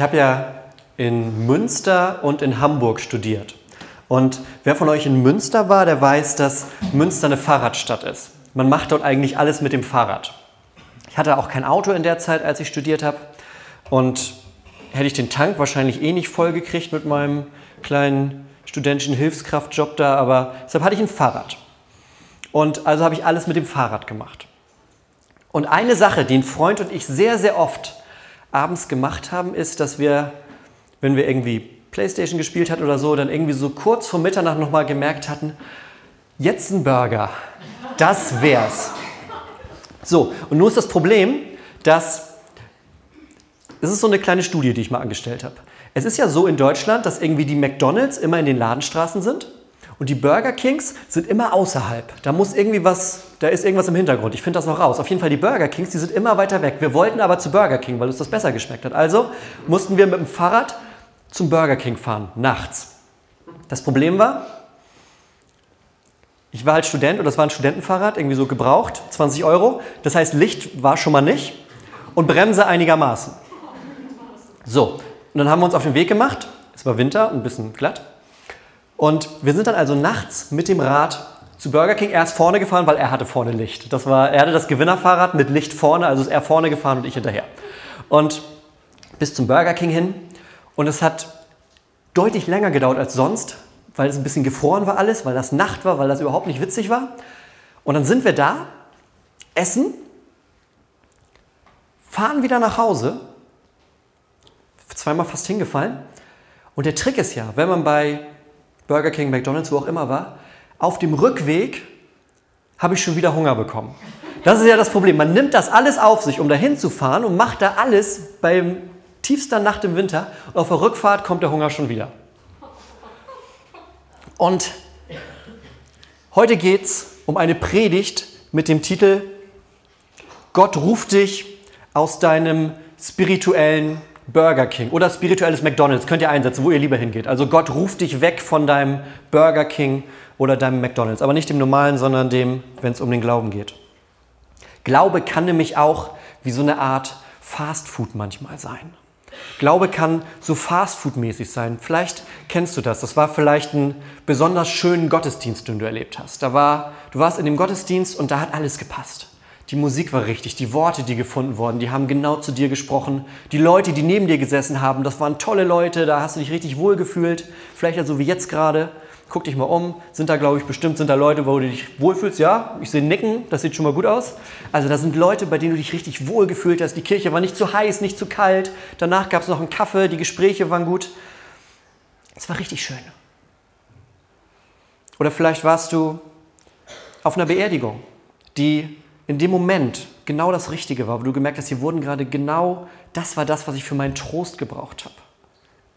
Ich habe ja in Münster und in Hamburg studiert. Und wer von euch in Münster war, der weiß, dass Münster eine Fahrradstadt ist. Man macht dort eigentlich alles mit dem Fahrrad. Ich hatte auch kein Auto in der Zeit, als ich studiert habe. Und hätte ich den Tank wahrscheinlich eh nicht voll gekriegt mit meinem kleinen studentischen Hilfskraftjob da, aber deshalb hatte ich ein Fahrrad. Und also habe ich alles mit dem Fahrrad gemacht. Und eine Sache, die ein Freund und ich sehr, sehr oft abends gemacht haben, ist, dass wir, wenn wir irgendwie Playstation gespielt hatten oder so, dann irgendwie so kurz vor Mitternacht nochmal gemerkt hatten, jetzt ein Burger, das wär's. So, und nur ist das Problem, dass es ist so eine kleine Studie, die ich mal angestellt habe. Es ist ja so in Deutschland, dass irgendwie die McDonalds immer in den Ladenstraßen sind und die Burger Kings sind immer außerhalb. Da muss irgendwie was, da ist irgendwas im Hintergrund. Ich finde das noch raus. Auf jeden Fall die Burger Kings, die sind immer weiter weg. Wir wollten aber zu Burger King, weil uns das besser geschmeckt hat. Also mussten wir mit dem Fahrrad zum Burger King fahren, nachts. Das Problem war, ich war halt Student und das war ein Studentenfahrrad, irgendwie so gebraucht, 20 Euro. Das heißt, Licht war schon mal nicht und Bremse einigermaßen. So, und dann haben wir uns auf den Weg gemacht. Es war Winter, ein bisschen glatt. Und wir sind dann also nachts mit dem Rad zu Burger King. Er ist vorne gefahren, weil er hatte vorne Licht. Das war, er hatte das Gewinnerfahrrad mit Licht vorne, also ist er vorne gefahren und ich hinterher. Und bis zum Burger King hin. Und es hat deutlich länger gedauert als sonst, weil es ein bisschen gefroren war alles, weil das Nacht war, weil das überhaupt nicht witzig war. Und dann sind wir da, essen, fahren wieder nach Hause zweimal fast hingefallen. Und der Trick ist ja, wenn man bei Burger King, McDonald's, wo auch immer war, auf dem Rückweg habe ich schon wieder Hunger bekommen. Das ist ja das Problem. Man nimmt das alles auf sich, um dahin zu fahren und macht da alles beim tiefsten Nacht im Winter. Und auf der Rückfahrt kommt der Hunger schon wieder. Und heute geht es um eine Predigt mit dem Titel Gott ruft dich aus deinem spirituellen Burger King oder spirituelles McDonald's könnt ihr einsetzen, wo ihr lieber hingeht. Also Gott ruft dich weg von deinem Burger King oder deinem McDonald's, aber nicht dem normalen, sondern dem, wenn es um den Glauben geht. Glaube kann nämlich auch wie so eine Art Fast Food manchmal sein. Glaube kann so Fast Food mäßig sein. Vielleicht kennst du das. Das war vielleicht ein besonders schönen Gottesdienst, den du erlebt hast. Da war, du warst in dem Gottesdienst und da hat alles gepasst. Die Musik war richtig, die Worte, die gefunden wurden, die haben genau zu dir gesprochen. Die Leute, die neben dir gesessen haben, das waren tolle Leute, da hast du dich richtig wohl gefühlt. Vielleicht also wie jetzt gerade. Guck dich mal um, sind da, glaube ich, bestimmt sind da Leute, wo du dich wohlfühlst. Ja, ich sehe Nicken, das sieht schon mal gut aus. Also da sind Leute, bei denen du dich richtig wohl gefühlt hast. Die Kirche war nicht zu heiß, nicht zu kalt. Danach gab es noch einen Kaffee, die Gespräche waren gut. Es war richtig schön. Oder vielleicht warst du auf einer Beerdigung, die in dem Moment genau das Richtige war, wo du gemerkt hast, hier wurden gerade genau das war das, was ich für meinen Trost gebraucht habe.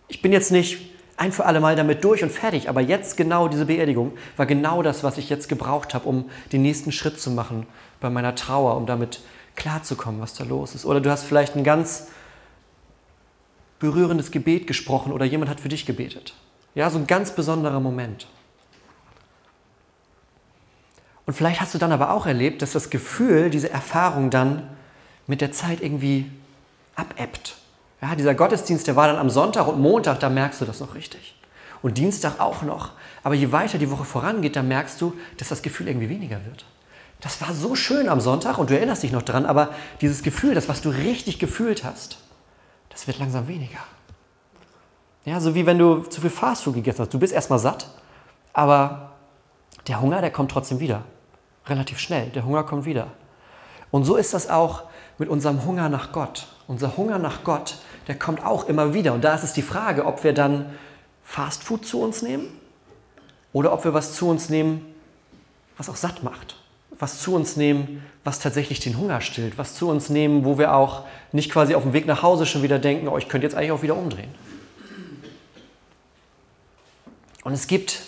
Ich bin jetzt nicht ein für alle Mal damit durch und fertig, aber jetzt genau diese Beerdigung war genau das, was ich jetzt gebraucht habe, um den nächsten Schritt zu machen bei meiner Trauer, um damit klarzukommen, was da los ist. Oder du hast vielleicht ein ganz berührendes Gebet gesprochen oder jemand hat für dich gebetet. Ja, so ein ganz besonderer Moment. Und vielleicht hast du dann aber auch erlebt, dass das Gefühl, diese Erfahrung dann mit der Zeit irgendwie abebbt. Ja, dieser Gottesdienst, der war dann am Sonntag und Montag, da merkst du das noch richtig. Und Dienstag auch noch. Aber je weiter die Woche vorangeht, da merkst du, dass das Gefühl irgendwie weniger wird. Das war so schön am Sonntag und du erinnerst dich noch dran, aber dieses Gefühl, das, was du richtig gefühlt hast, das wird langsam weniger. Ja, so wie wenn du zu viel Fastfood gegessen hast. Du bist erstmal satt, aber der Hunger, der kommt trotzdem wieder. Relativ schnell. Der Hunger kommt wieder. Und so ist das auch mit unserem Hunger nach Gott. Unser Hunger nach Gott, der kommt auch immer wieder. Und da ist es die Frage, ob wir dann Fast Food zu uns nehmen oder ob wir was zu uns nehmen, was auch satt macht. Was zu uns nehmen, was tatsächlich den Hunger stillt. Was zu uns nehmen, wo wir auch nicht quasi auf dem Weg nach Hause schon wieder denken, oh, ich könnte jetzt eigentlich auch wieder umdrehen. Und es gibt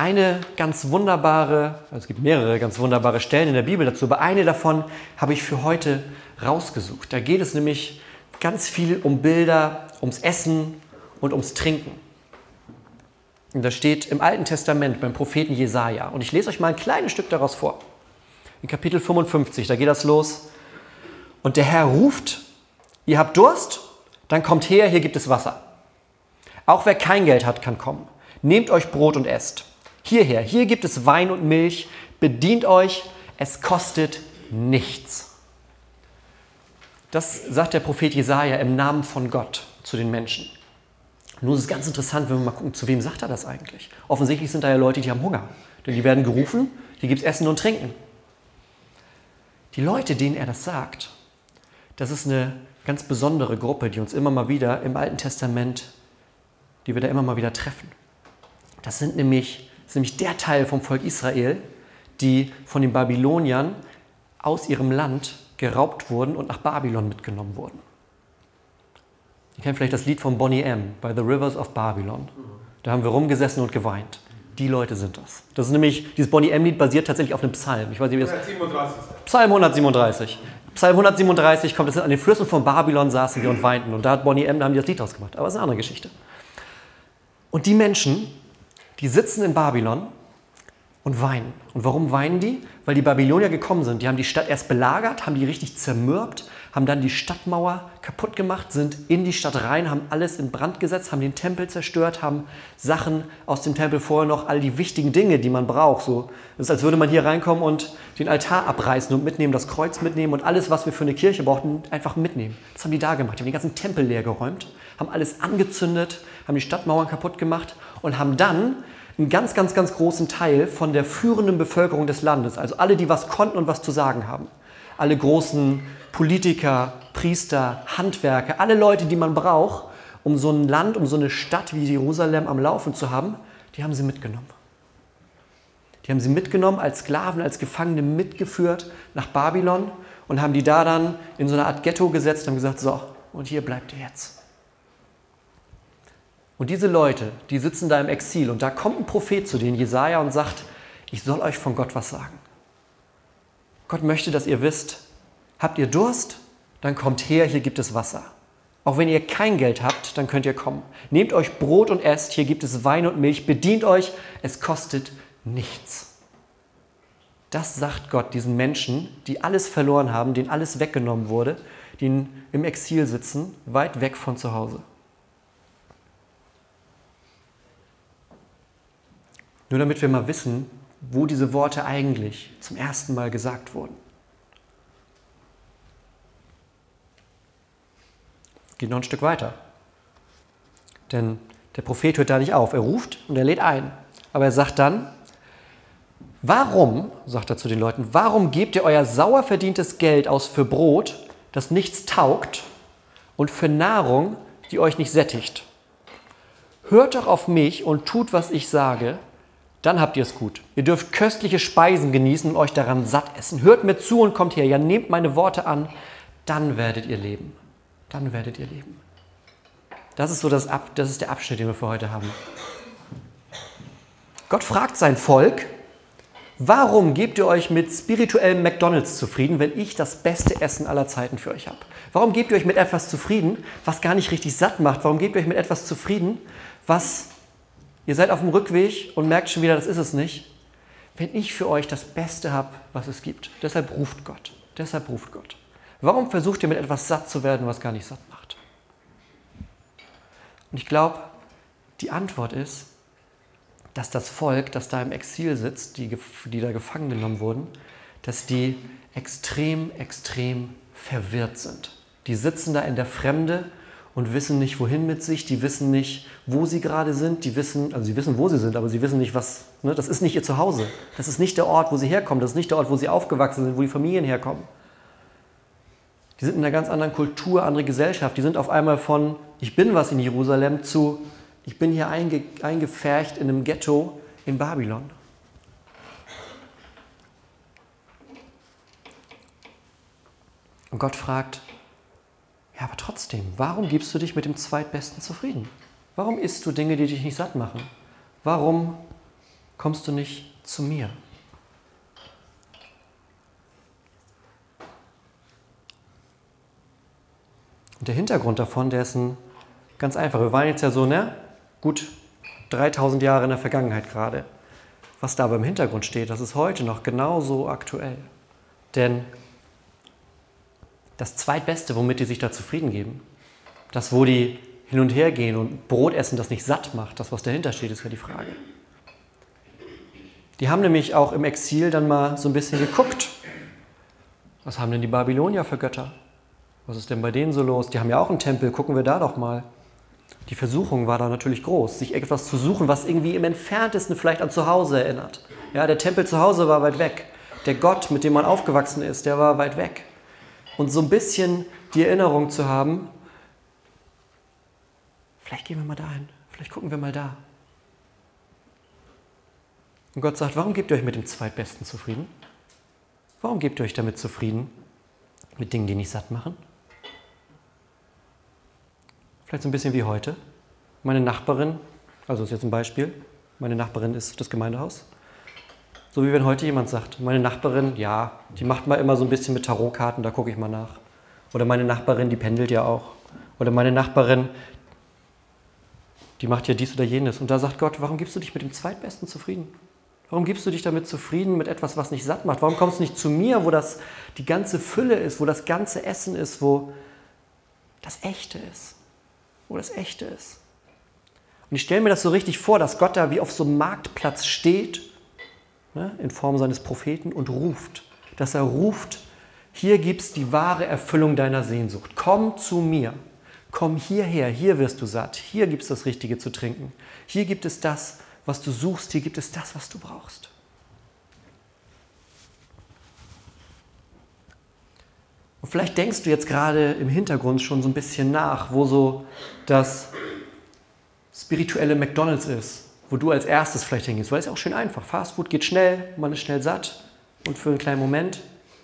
eine ganz wunderbare, also es gibt mehrere ganz wunderbare Stellen in der Bibel dazu, aber eine davon habe ich für heute rausgesucht. Da geht es nämlich ganz viel um Bilder, ums Essen und ums Trinken. Und das steht im Alten Testament beim Propheten Jesaja. Und ich lese euch mal ein kleines Stück daraus vor. In Kapitel 55, da geht das los. Und der Herr ruft: Ihr habt Durst? Dann kommt her, hier gibt es Wasser. Auch wer kein Geld hat, kann kommen. Nehmt euch Brot und esst. Hierher, hier gibt es Wein und Milch. Bedient euch, es kostet nichts. Das sagt der Prophet Jesaja im Namen von Gott zu den Menschen. Nun ist es ganz interessant, wenn wir mal gucken, zu wem sagt er das eigentlich? Offensichtlich sind da ja Leute, die haben Hunger. Denn die werden gerufen, die gibt es Essen und Trinken. Die Leute, denen er das sagt, das ist eine ganz besondere Gruppe, die uns immer mal wieder im Alten Testament, die wir da immer mal wieder treffen. Das sind nämlich, ist nämlich der Teil vom Volk Israel, die von den Babyloniern aus ihrem Land geraubt wurden und nach Babylon mitgenommen wurden. Ihr kennt vielleicht das Lied von Bonnie M. By the Rivers of Babylon. Da haben wir rumgesessen und geweint. Die Leute sind das. Das ist nämlich, dieses Bonnie M-Lied basiert tatsächlich auf einem Psalm. Ich weiß nicht, wie das 137. Psalm 137. Psalm 137 kommt, das sind an den Flüssen von Babylon saßen wir und weinten. Und da hat Bonnie M., da haben die das Lied ausgemacht. Aber es ist eine andere Geschichte. Und die Menschen, die sitzen in Babylon und weinen. Und warum weinen die? Weil die Babylonier gekommen sind. Die haben die Stadt erst belagert, haben die richtig zermürbt, haben dann die Stadtmauer kaputt gemacht, sind in die Stadt rein, haben alles in Brand gesetzt, haben den Tempel zerstört, haben Sachen aus dem Tempel vorher noch, all die wichtigen Dinge, die man braucht. So, es ist, als würde man hier reinkommen und den Altar abreißen und mitnehmen, das Kreuz mitnehmen und alles, was wir für eine Kirche brauchten, einfach mitnehmen. Das haben die da gemacht. Die haben den ganzen Tempel leer geräumt, haben alles angezündet, haben die Stadtmauern kaputt gemacht und haben dann einen ganz, ganz, ganz großen Teil von der führenden Bevölkerung des Landes, also alle, die was konnten und was zu sagen haben, alle großen Politiker, Priester, Handwerker, alle Leute, die man braucht, um so ein Land, um so eine Stadt wie Jerusalem am Laufen zu haben, die haben sie mitgenommen. Die haben sie mitgenommen als Sklaven, als Gefangene mitgeführt nach Babylon und haben die da dann in so eine Art Ghetto gesetzt und gesagt, so, und hier bleibt ihr jetzt. Und diese Leute, die sitzen da im Exil und da kommt ein Prophet zu denen, Jesaja, und sagt: Ich soll euch von Gott was sagen. Gott möchte, dass ihr wisst, habt ihr Durst? Dann kommt her, hier gibt es Wasser. Auch wenn ihr kein Geld habt, dann könnt ihr kommen. Nehmt euch Brot und esst, hier gibt es Wein und Milch, bedient euch, es kostet nichts. Das sagt Gott diesen Menschen, die alles verloren haben, denen alles weggenommen wurde, die im Exil sitzen, weit weg von zu Hause. Nur damit wir mal wissen, wo diese Worte eigentlich zum ersten Mal gesagt wurden. Geht noch ein Stück weiter. Denn der Prophet hört da nicht auf. Er ruft und er lädt ein. Aber er sagt dann, warum, sagt er zu den Leuten, warum gebt ihr euer sauer verdientes Geld aus für Brot, das nichts taugt, und für Nahrung, die euch nicht sättigt? Hört doch auf mich und tut, was ich sage, dann habt ihr es gut. Ihr dürft köstliche Speisen genießen und euch daran satt essen. Hört mir zu und kommt her. Ja, nehmt meine Worte an, dann werdet ihr leben. Dann werdet ihr leben. Das ist so das, Ab das ist der Abschnitt, den wir für heute haben. Gott fragt sein Volk, warum gebt ihr euch mit spirituellem McDonald's zufrieden, wenn ich das beste Essen aller Zeiten für euch habe? Warum gebt ihr euch mit etwas zufrieden, was gar nicht richtig satt macht? Warum gebt ihr euch mit etwas zufrieden, was Ihr seid auf dem Rückweg und merkt schon wieder, das ist es nicht. Wenn ich für euch das Beste habe, was es gibt. Deshalb ruft Gott. Deshalb ruft Gott. Warum versucht ihr mit etwas satt zu werden, was gar nicht satt macht? Und ich glaube, die Antwort ist, dass das Volk, das da im Exil sitzt, die, die da gefangen genommen wurden, dass die extrem, extrem verwirrt sind. Die sitzen da in der Fremde und wissen nicht, wohin mit sich, die wissen nicht, wo sie gerade sind, die wissen, also sie wissen, wo sie sind, aber sie wissen nicht, was, ne, das ist nicht ihr Zuhause, das ist nicht der Ort, wo sie herkommen, das ist nicht der Ort, wo sie aufgewachsen sind, wo die Familien herkommen. Die sind in einer ganz anderen Kultur, andere Gesellschaft, die sind auf einmal von, ich bin was in Jerusalem zu, ich bin hier einge, eingepfercht in einem Ghetto in Babylon. Und Gott fragt, ja, aber trotzdem, warum gibst du dich mit dem Zweitbesten zufrieden? Warum isst du Dinge, die dich nicht satt machen? Warum kommst du nicht zu mir? Und der Hintergrund davon, der ist ein ganz einfach. Wir waren jetzt ja so, ne? Gut 3000 Jahre in der Vergangenheit gerade. Was da aber im Hintergrund steht, das ist heute noch genauso aktuell. Denn das Zweitbeste, womit die sich da zufrieden geben, Das, wo die hin und her gehen und Brot essen, das nicht satt macht, das, was dahinter steht, ist ja die Frage. Die haben nämlich auch im Exil dann mal so ein bisschen geguckt. Was haben denn die Babylonier für Götter? Was ist denn bei denen so los? Die haben ja auch einen Tempel, gucken wir da doch mal. Die Versuchung war da natürlich groß, sich etwas zu suchen, was irgendwie im entferntesten vielleicht an Zuhause erinnert. Ja, der Tempel zu Hause war weit weg. Der Gott, mit dem man aufgewachsen ist, der war weit weg. Und so ein bisschen die Erinnerung zu haben, vielleicht gehen wir mal dahin, vielleicht gucken wir mal da. Und Gott sagt, warum gebt ihr euch mit dem Zweitbesten zufrieden? Warum gebt ihr euch damit zufrieden? Mit Dingen, die nicht satt machen? Vielleicht so ein bisschen wie heute. Meine Nachbarin, also ist jetzt ein Beispiel, meine Nachbarin ist das Gemeindehaus. So wie wenn heute jemand sagt, meine Nachbarin, ja, die macht mal immer so ein bisschen mit Tarotkarten, da gucke ich mal nach. Oder meine Nachbarin, die pendelt ja auch. Oder meine Nachbarin, die macht ja dies oder jenes. Und da sagt Gott, warum gibst du dich mit dem Zweitbesten zufrieden? Warum gibst du dich damit zufrieden mit etwas, was nicht satt macht? Warum kommst du nicht zu mir, wo das die ganze Fülle ist, wo das ganze Essen ist, wo das Echte ist? Wo das Echte ist. Und ich stelle mir das so richtig vor, dass Gott da wie auf so einem Marktplatz steht, ne, in Form seines Propheten, und ruft. Dass er ruft, hier gibt es die wahre Erfüllung deiner Sehnsucht. Komm zu mir. Komm hierher, hier wirst du satt. Hier gibt es das Richtige zu trinken. Hier gibt es das, was du suchst, hier gibt es das, was du brauchst. Und vielleicht denkst du jetzt gerade im Hintergrund schon so ein bisschen nach, wo so das spirituelle McDonald's ist, wo du als erstes vielleicht hingehst, weil es ist auch schön einfach. Fast Food geht schnell, man ist schnell satt und für einen kleinen Moment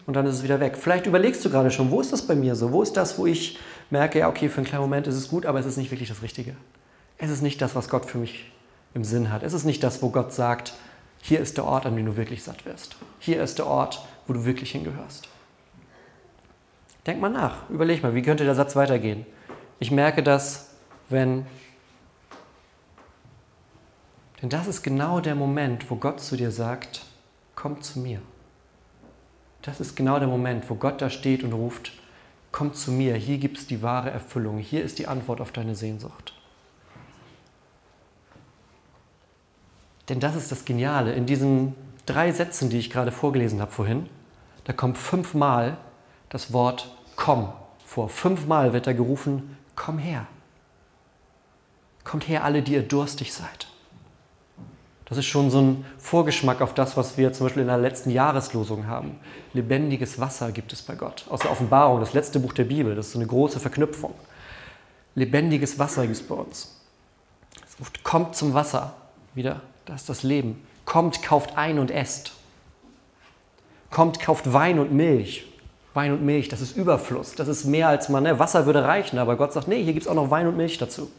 und dann ist es wieder weg. Vielleicht überlegst du gerade schon, wo ist das bei mir so? Wo ist das, wo ich merke, ja, okay, für einen kleinen Moment ist es gut, aber es ist nicht wirklich das Richtige. Es ist nicht das, was Gott für mich im Sinn hat. Es ist nicht das, wo Gott sagt, hier ist der Ort, an dem du wirklich satt wirst. Hier ist der Ort, wo du wirklich hingehörst. Denk mal nach, überleg mal, wie könnte der Satz weitergehen? Ich merke das, wenn... Denn das ist genau der Moment, wo Gott zu dir sagt, komm zu mir. Das ist genau der Moment, wo Gott da steht und ruft, komm zu mir, hier gibt es die wahre Erfüllung, hier ist die Antwort auf deine Sehnsucht. Denn das ist das Geniale. In diesen drei Sätzen, die ich gerade vorgelesen habe vorhin, da kommt fünfmal das Wort komm vor. Fünfmal wird da gerufen, komm her. Kommt her, alle, die ihr durstig seid. Das ist schon so ein Vorgeschmack auf das, was wir zum Beispiel in der letzten Jahreslosung haben. Lebendiges Wasser gibt es bei Gott. Aus der Offenbarung, das letzte Buch der Bibel. Das ist so eine große Verknüpfung. Lebendiges Wasser gibt es bei uns. Es ruft, kommt zum Wasser. Wieder das ist das Leben. Kommt, kauft ein und esst. Kommt, kauft Wein und Milch. Wein und Milch, das ist Überfluss. Das ist mehr als man, ne? Wasser würde reichen, aber Gott sagt, nee, hier gibt es auch noch Wein und Milch dazu.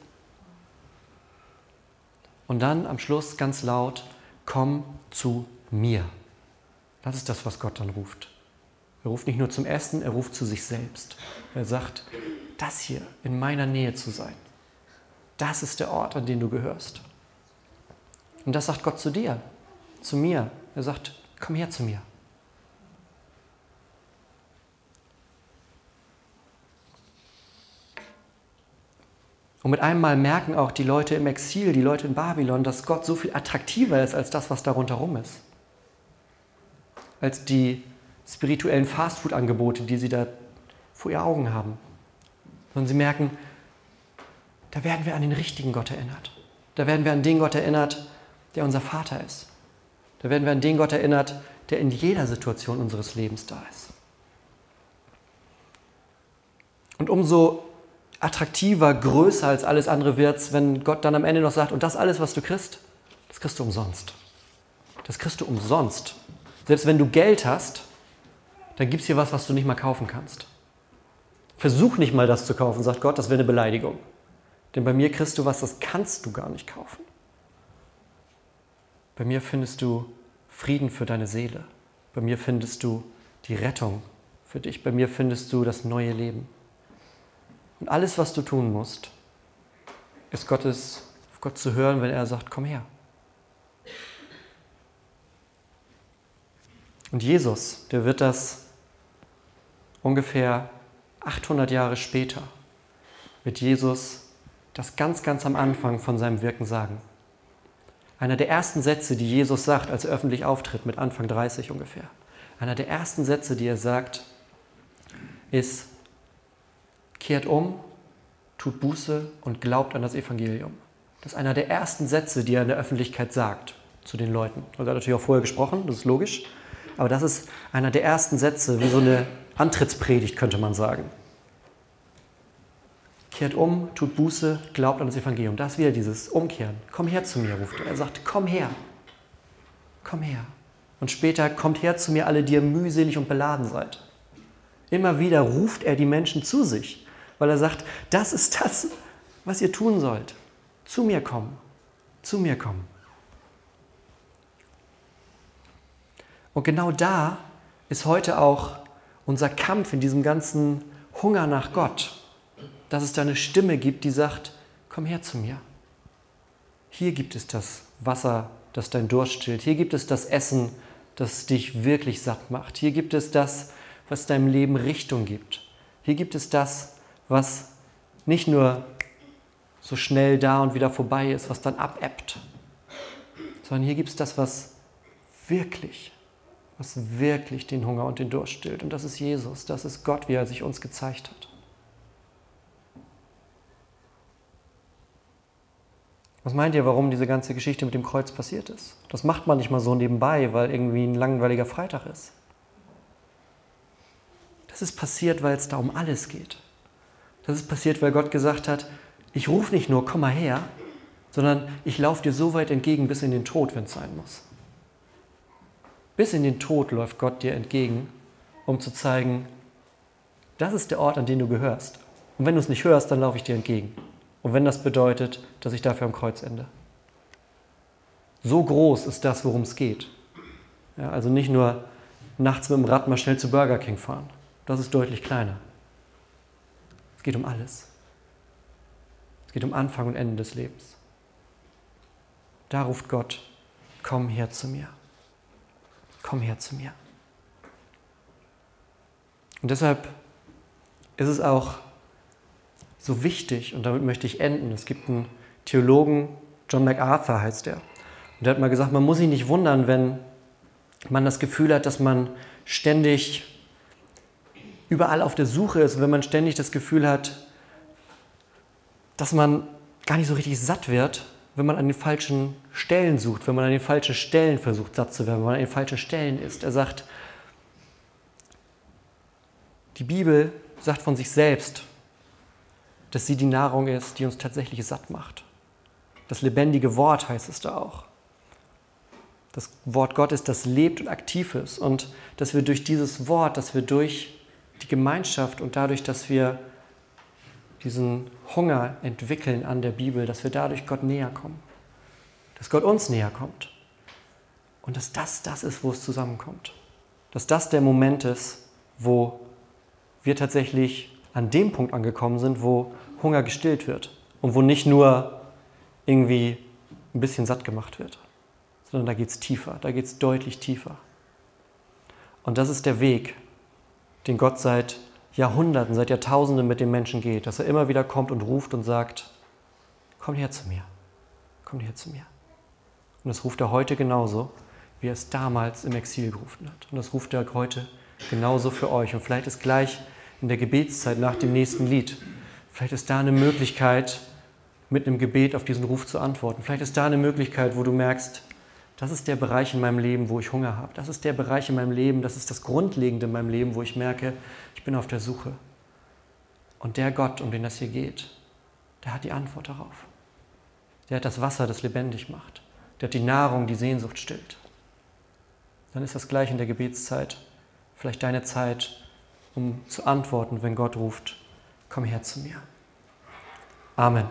Und dann am Schluss ganz laut, komm zu mir. Das ist das, was Gott dann ruft. Er ruft nicht nur zum Essen, er ruft zu sich selbst. Er sagt, das hier in meiner Nähe zu sein, das ist der Ort, an den du gehörst. Und das sagt Gott zu dir, zu mir. Er sagt, komm her zu mir. Und mit einem Mal merken auch die Leute im Exil, die Leute in Babylon, dass Gott so viel attraktiver ist als das, was da rundherum ist. Als die spirituellen Fastfood-Angebote, die sie da vor ihren Augen haben. Sondern sie merken, da werden wir an den richtigen Gott erinnert. Da werden wir an den Gott erinnert, der unser Vater ist. Da werden wir an den Gott erinnert, der in jeder Situation unseres Lebens da ist. Und umso attraktiver, größer als alles andere wird wenn Gott dann am Ende noch sagt, und das alles, was du kriegst, das kriegst du umsonst. Das kriegst du umsonst. Selbst wenn du Geld hast, dann gibt es hier was, was du nicht mal kaufen kannst. Versuch nicht mal das zu kaufen, sagt Gott, das wäre eine Beleidigung. Denn bei mir kriegst du was, das kannst du gar nicht kaufen. Bei mir findest du Frieden für deine Seele. Bei mir findest du die Rettung für dich. Bei mir findest du das neue Leben. Und alles, was du tun musst, ist Gottes, Gott zu hören, wenn er sagt, komm her. Und Jesus, der wird das ungefähr 800 Jahre später, wird Jesus das ganz, ganz am Anfang von seinem Wirken sagen. Einer der ersten Sätze, die Jesus sagt, als er öffentlich auftritt, mit Anfang 30 ungefähr. Einer der ersten Sätze, die er sagt, ist, kehrt um, tut Buße und glaubt an das Evangelium. Das ist einer der ersten Sätze, die er in der Öffentlichkeit sagt zu den Leuten. er hat natürlich auch vorher gesprochen, das ist logisch. Aber das ist einer der ersten Sätze, wie so eine Antrittspredigt, könnte man sagen. Kehrt um, tut Buße, glaubt an das Evangelium. Das ist wieder dieses Umkehren. Komm her zu mir, ruft er. Er sagt, komm her. Komm her. Und später kommt her zu mir alle, die ihr mühselig und beladen seid. Immer wieder ruft er die Menschen zu sich, weil er sagt, das ist das, was ihr tun sollt. Zu mir kommen. Zu mir kommen. Und genau da ist heute auch unser Kampf in diesem ganzen Hunger nach Gott, dass es da eine Stimme gibt, die sagt, komm her zu mir. Hier gibt es das Wasser, das dein Durst stillt. Hier gibt es das Essen, das dich wirklich satt macht. Hier gibt es das, was deinem Leben Richtung gibt. Hier gibt es das, was nicht nur so schnell da und wieder vorbei ist, was dann abebbt, sondern hier gibt es das, was wirklich was wirklich den Hunger und den Durst stillt. Und das ist Jesus, das ist Gott, wie er sich uns gezeigt hat. Was meint ihr, warum diese ganze Geschichte mit dem Kreuz passiert ist? Das macht man nicht mal so nebenbei, weil irgendwie ein langweiliger Freitag ist. Das ist passiert, weil es da um alles geht. Das ist passiert, weil Gott gesagt hat, ich rufe nicht nur, komm mal her, sondern ich laufe dir so weit entgegen bis in den Tod, wenn es sein muss. Bis in den Tod läuft Gott dir entgegen, um zu zeigen, das ist der Ort, an den du gehörst. Und wenn du es nicht hörst, dann laufe ich dir entgegen. Und wenn das bedeutet, dass ich dafür am Kreuz ende. So groß ist das, worum es geht. Ja, also nicht nur nachts mit dem Rad mal schnell zu Burger King fahren. Das ist deutlich kleiner. Es geht um alles. Es geht um Anfang und Ende des Lebens. Da ruft Gott, komm her zu mir komm her zu mir. Und deshalb ist es auch so wichtig, und damit möchte ich enden, es gibt einen Theologen, John MacArthur heißt der, und der hat mal gesagt, man muss sich nicht wundern, wenn man das Gefühl hat, dass man ständig überall auf der Suche ist, wenn man ständig das Gefühl hat, dass man gar nicht so richtig satt wird, wenn man an den falschen Stellen sucht, wenn man an den falschen Stellen versucht, satt zu werden, wenn man an den falschen Stellen ist. Er sagt, die Bibel sagt von sich selbst, dass sie die Nahrung ist, die uns tatsächlich satt macht. Das lebendige Wort heißt es da auch. Das Wort Gottes, das lebt und aktiv ist. Und dass wir durch dieses Wort, dass wir durch die Gemeinschaft und dadurch, dass wir diesen Hunger entwickeln an der Bibel, dass wir dadurch Gott näher kommen. Dass Gott uns näher kommt. Und dass das das ist, wo es zusammenkommt. Dass das der Moment ist, wo wir tatsächlich an dem Punkt angekommen sind, wo Hunger gestillt wird und wo nicht nur irgendwie ein bisschen satt gemacht wird, sondern da geht es tiefer, da geht es deutlich tiefer. Und das ist der Weg, den Gott seit Jahrhunderten, seit Jahrtausenden mit den Menschen geht, dass er immer wieder kommt und ruft und sagt, komm her zu mir, komm her zu mir. Und das ruft er heute genauso, wie er es damals im Exil gerufen hat. Und das ruft er heute genauso für euch. Und vielleicht ist gleich in der Gebetszeit nach dem nächsten Lied, vielleicht ist da eine Möglichkeit, mit einem Gebet auf diesen Ruf zu antworten. Vielleicht ist da eine Möglichkeit, wo du merkst, das ist der Bereich in meinem Leben, wo ich Hunger habe. Das ist der Bereich in meinem Leben, das ist das Grundlegende in meinem Leben, wo ich merke, ich bin auf der Suche. Und der Gott, um den das hier geht, der hat die Antwort darauf. Der hat das Wasser, das lebendig macht. Der hat die Nahrung, die Sehnsucht stillt. Dann ist das gleich in der Gebetszeit vielleicht deine Zeit, um zu antworten, wenn Gott ruft, komm her zu mir. Amen.